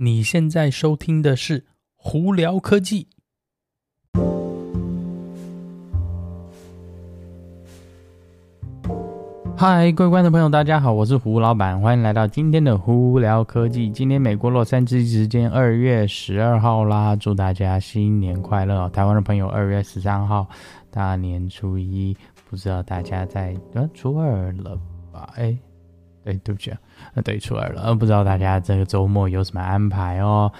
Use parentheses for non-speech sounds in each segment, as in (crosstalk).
你现在收听的是《胡聊科技》。嗨，各位观众朋友，大家好，我是胡老板，欢迎来到今天的《胡聊科技》。今天美国洛杉矶时间二月十二号啦，祝大家新年快乐！台湾的朋友二月十三号大年初一，不知道大家在呃初二了吧？哎。对，对不起啊，对，出来了，不知道大家这个周末有什么安排哦，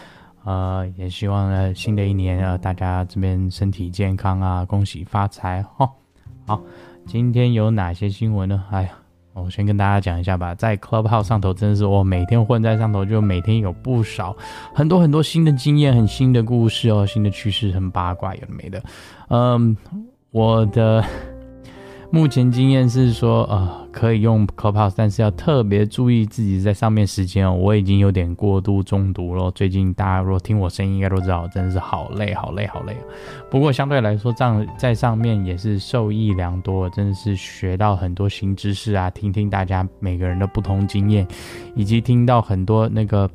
呃，也希望呢，新的一年啊，大家这边身体健康啊，恭喜发财哈、哦。好，今天有哪些新闻呢？哎呀，我先跟大家讲一下吧，在 Clubhouse 上头，真的是我每天混在上头，就每天有不少很多很多新的经验，很新的故事哦，新的趋势，很八卦，有的没的。嗯，我的。(laughs) 目前经验是说，呃，可以用 Clubhouse，但是要特别注意自己在上面时间哦。我已经有点过度中毒了。最近大家如果听我声音，应该都知道，真的是好累，好累，好累。不过相对来说，这样在上面也是受益良多，真的是学到很多新知识啊，听听大家每个人的不同经验，以及听到很多那个。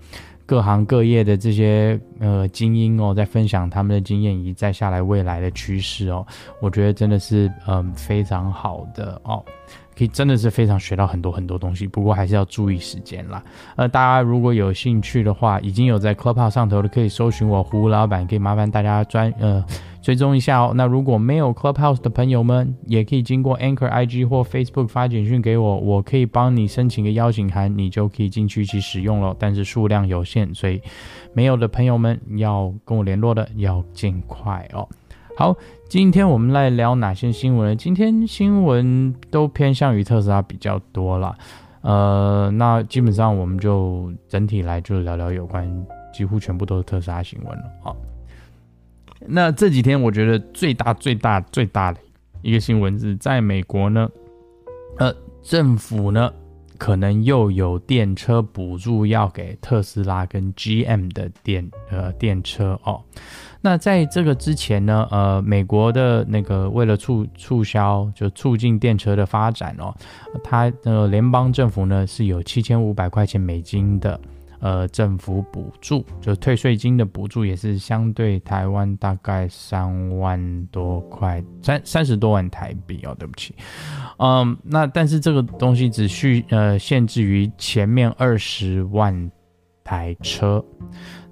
各行各业的这些呃精英哦，在分享他们的经验以及再下来未来的趋势哦，我觉得真的是嗯、非常好的哦。可以真的是非常学到很多很多东西，不过还是要注意时间啦。呃，大家如果有兴趣的话，已经有在 Clubhouse 上头的，可以搜寻我胡老板，可以麻烦大家专呃追踪一下哦。那如果没有 Clubhouse 的朋友们，也可以经过 Anchor IG 或 Facebook 发简讯给我，我可以帮你申请个邀请函，你就可以进去一起使用了。但是数量有限，所以没有的朋友们要跟我联络的要尽快哦。好，今天我们来聊哪些新闻？今天新闻都偏向于特斯拉比较多了，呃，那基本上我们就整体来就聊聊有关，几乎全部都是特斯拉新闻了。好，那这几天我觉得最大最大最大的一个新闻是在美国呢，呃，政府呢可能又有电车补助要给特斯拉跟 GM 的电呃电车哦。那在这个之前呢，呃，美国的那个为了促促销，就促进电车的发展哦，它的联邦政府呢是有七千五百块钱美金的呃政府补助，就退税金的补助也是相对台湾大概三万多块，三三十多万台币哦，对不起，嗯，那但是这个东西只需呃限制于前面二十万台车。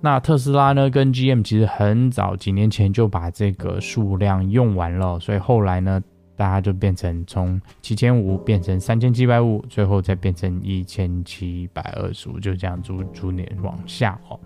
那特斯拉呢，跟 GM 其实很早几年前就把这个数量用完了，所以后来呢，大家就变成从七千五变成三千七百五，最后再变成一千七百二十五，就这样逐逐年往下哦。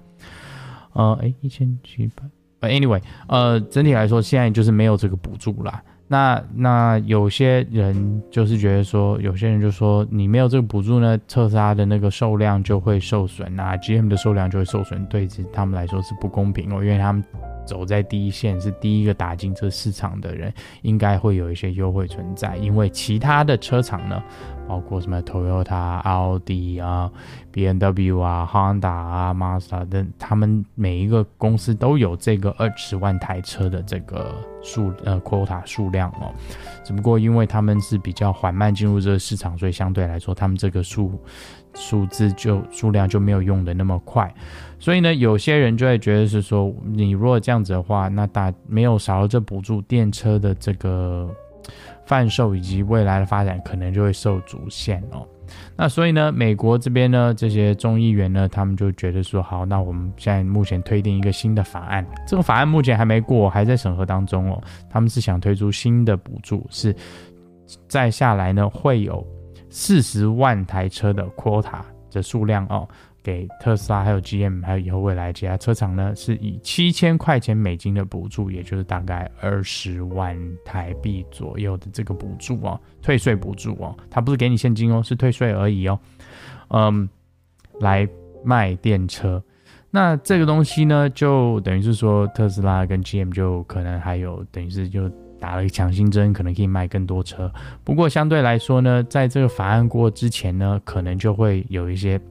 呃，诶，一千七百，呃，anyway，呃，整体来说现在就是没有这个补助啦。那那有些人就是觉得说，有些人就说你没有这个补助呢，特斯拉的那个售量就会受损啊，GM 的售量就会受损，对他们来说是不公平哦，因为他们走在第一线，是第一个打进这市场的人，应该会有一些优惠存在，因为其他的车厂呢。包括什么 Toyota、奥迪啊、BMW 啊、Honda 啊、Mazda 等，他们每一个公司都有这个二十万台车的这个数呃 quota 数量哦。只不过因为他们是比较缓慢进入这个市场，所以相对来说，他们这个数数字就数量就没有用的那么快。所以呢，有些人就会觉得是说，你如果这样子的话，那大没有少了这补助电车的这个。贩售以及未来的发展可能就会受阻限哦。那所以呢，美国这边呢，这些众议员呢，他们就觉得说，好，那我们现在目前推定一个新的法案，这个法案目前还没过，还在审核当中哦。他们是想推出新的补助，是再下来呢会有四十万台车的 quota 的数量哦。给特斯拉、还有 GM、还有以后未来其他车厂呢，是以七千块钱美金的补助，也就是大概二十万台币左右的这个补助哦，退税补助哦，它不是给你现金哦，是退税而已哦，嗯，来卖电车。那这个东西呢，就等于是说特斯拉跟 GM 就可能还有等于是就打了个强心针，可能可以卖更多车。不过相对来说呢，在这个法案过之前呢，可能就会有一些。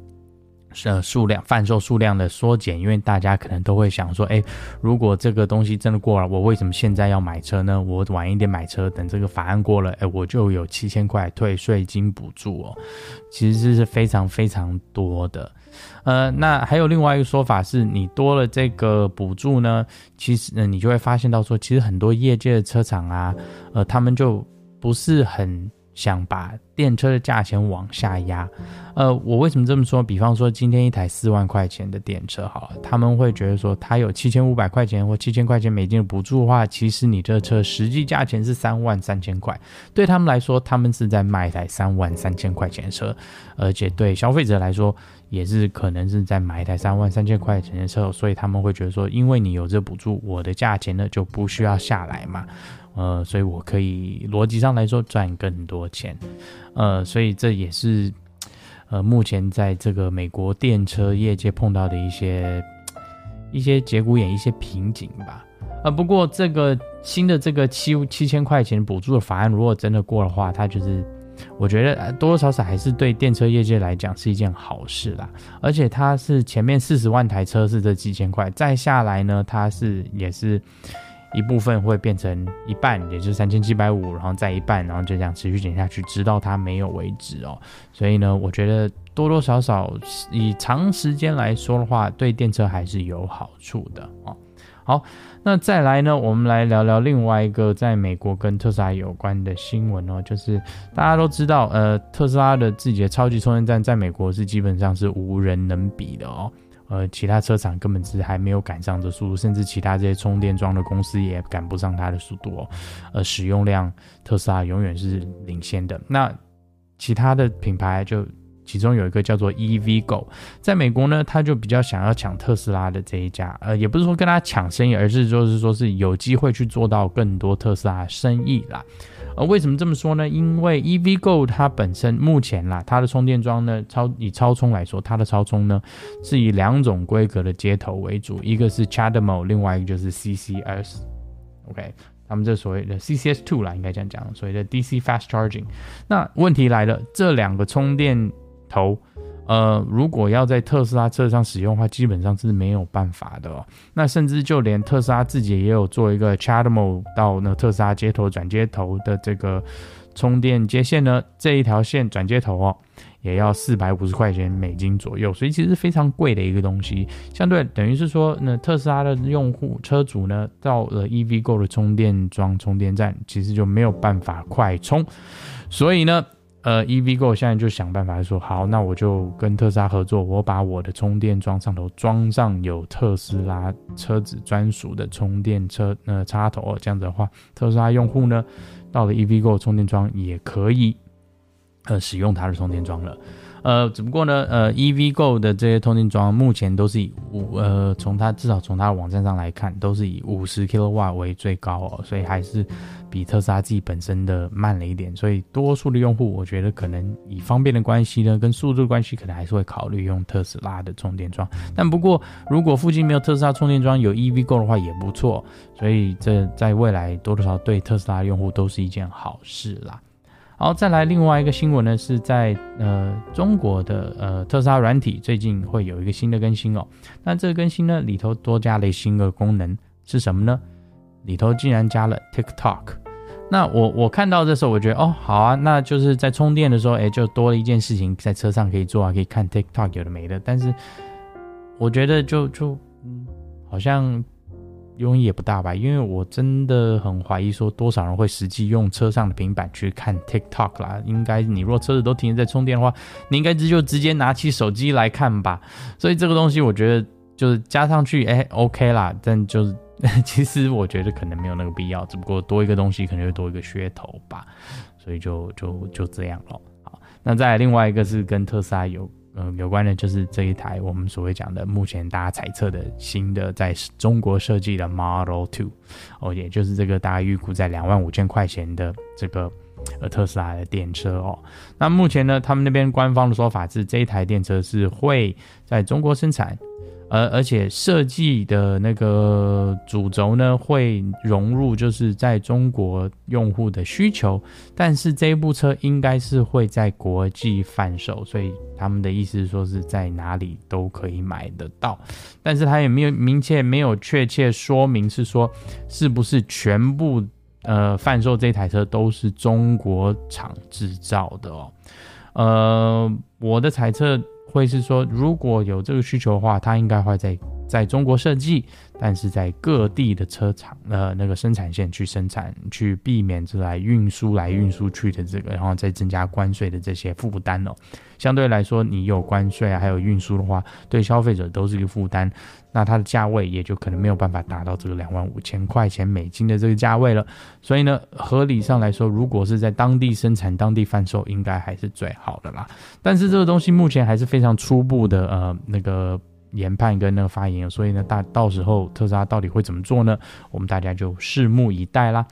呃，数量贩售数量的缩减，因为大家可能都会想说，哎，如果这个东西真的过了，我为什么现在要买车呢？我晚一点买车，等这个法案过了，哎，我就有七千块退税金补助哦。其实这是非常非常多的。呃，那还有另外一个说法是，你多了这个补助呢，其实呢，你就会发现到说，其实很多业界的车厂啊，呃，他们就不是很。想把电车的价钱往下压，呃，我为什么这么说？比方说，今天一台四万块钱的电车，好了，他们会觉得说，它有七千五百块钱或七千块钱美金的补助的话，其实你这车实际价钱是三万三千块，对他们来说，他们是在卖一台三万三千块钱的车，而且对消费者来说，也是可能是在买一台三万三千块钱的车，所以他们会觉得说，因为你有这补助，我的价钱呢就不需要下来嘛。呃，所以我可以逻辑上来说赚更多钱，呃，所以这也是呃目前在这个美国电车业界碰到的一些一些节骨眼、一些瓶颈吧。呃，不过这个新的这个七七千块钱补助的法案，如果真的过的话，它就是我觉得多多少少还是对电车业界来讲是一件好事啦。而且它是前面四十万台车是这几千块，再下来呢，它是也是。一部分会变成一半，也就是三千七百五，然后再一半，然后就这样持续减下去，直到它没有为止哦。所以呢，我觉得多多少少以长时间来说的话，对电车还是有好处的哦。好，那再来呢，我们来聊聊另外一个在美国跟特斯拉有关的新闻哦，就是大家都知道，呃，特斯拉的自己的超级充电站在美国是基本上是无人能比的哦。呃，其他车厂根本是还没有赶上这速度，甚至其他这些充电桩的公司也赶不上它的速度哦。呃，使用量特斯拉永远是领先的。那其他的品牌就其中有一个叫做 EVgo，在美国呢，他就比较想要抢特斯拉的这一家，呃，也不是说跟他抢生意，而是就是说是有机会去做到更多特斯拉生意啦。呃，为什么这么说呢？因为 EVgo 它本身目前啦，它的充电桩呢，超以超充来说，它的超充呢是以两种规格的接头为主，一个是 Chadmo，另外一个就是 CCS。OK，他们这所谓的 CCS Two 啦，应该这样讲，所谓的 DC Fast Charging。那问题来了，这两个充电头。呃，如果要在特斯拉车上使用的话，基本上是没有办法的哦。那甚至就连特斯拉自己也有做一个 chadmo 到那特斯拉接头转接头的这个充电接线呢，这一条线转接头哦，也要四百五十块钱美金左右，所以其实非常贵的一个东西。相对等于是说，那特斯拉的用户车主呢，到了 EVgo 的充电桩充电站，其实就没有办法快充，所以呢。呃，EVgo 现在就想办法说，好，那我就跟特斯拉合作，我把我的充电桩上头装上有特斯拉车子专属的充电车呃插头，这样子的话，特斯拉用户呢，到了 EVgo 充电桩也可以呃使用它的充电桩了。呃，只不过呢，呃，EVgo 的这些充电桩目前都是以五，呃，从它至少从它的网站上来看，都是以五十 kW 为最高哦，所以还是比特斯拉自己本身的慢了一点。所以多数的用户，我觉得可能以方便的关系呢，跟速度的关系，可能还是会考虑用特斯拉的充电桩。但不过，如果附近没有特斯拉充电桩，有 EVgo 的话也不错。所以这在未来多多少少对特斯拉用户都是一件好事啦。好，再来另外一个新闻呢，是在呃中国的呃特斯拉软体最近会有一个新的更新哦。那这个更新呢里头多加了新的功能是什么呢？里头竟然加了 TikTok。那我我看到的时候我觉得哦好啊，那就是在充电的时候哎就多了一件事情在车上可以做啊，可以看 TikTok 有的没的。但是我觉得就就嗯好像。用意也不大吧，因为我真的很怀疑说多少人会实际用车上的平板去看 TikTok 啦。应该你若车子都停在充电的话，你应该就直接拿起手机来看吧。所以这个东西我觉得就是加上去，哎，OK 啦。但就是 (laughs) 其实我觉得可能没有那个必要，只不过多一个东西可能就多一个噱头吧。所以就就就这样咯。好，那再另外一个是跟特斯拉有。嗯，有关的就是这一台我们所谓讲的，目前大家猜测的新的在中国设计的 Model Two，哦，也就是这个大概预估在两万五千块钱的这个呃特斯拉的电车哦。那目前呢，他们那边官方的说法是这一台电车是会在中国生产，而而且设计的那个主轴呢，会融入就是在中国用户的需求，但是这一部车应该是会在国际贩售，所以他们的意思是说是在哪里都可以买得到，但是他也没有明确没有确切说明是说是不是全部呃贩售这台车都是中国厂制造的哦，呃，我的猜测。会是说，如果有这个需求的话，他应该会在在中国设计，但是在各地的车厂呃那个生产线去生产，去避免这来运输来运输去的这个，然后再增加关税的这些负担哦。相对来说，你有关税啊，还有运输的话，对消费者都是一个负担。那它的价位也就可能没有办法达到这个两万五千块钱美金的这个价位了。所以呢，合理上来说，如果是在当地生产、当地贩售，应该还是最好的啦。但是这个东西目前还是非常初步的，呃，那个研判跟那个发言，所以呢，大到时候特斯拉到底会怎么做呢？我们大家就拭目以待啦。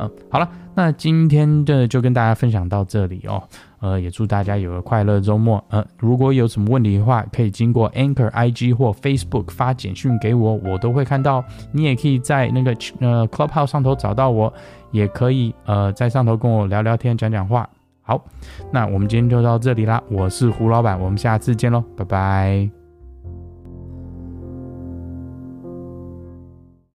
嗯，好了，那今天的就跟大家分享到这里哦。呃，也祝大家有个快乐周末。呃，如果有什么问题的话，可以经过 Anchor IG 或 Facebook 发简讯给我，我都会看到。你也可以在那个呃 Clubhouse 上头找到我，也可以呃在上头跟我聊聊天、讲讲话。好，那我们今天就到这里啦。我是胡老板，我们下次见喽，拜拜。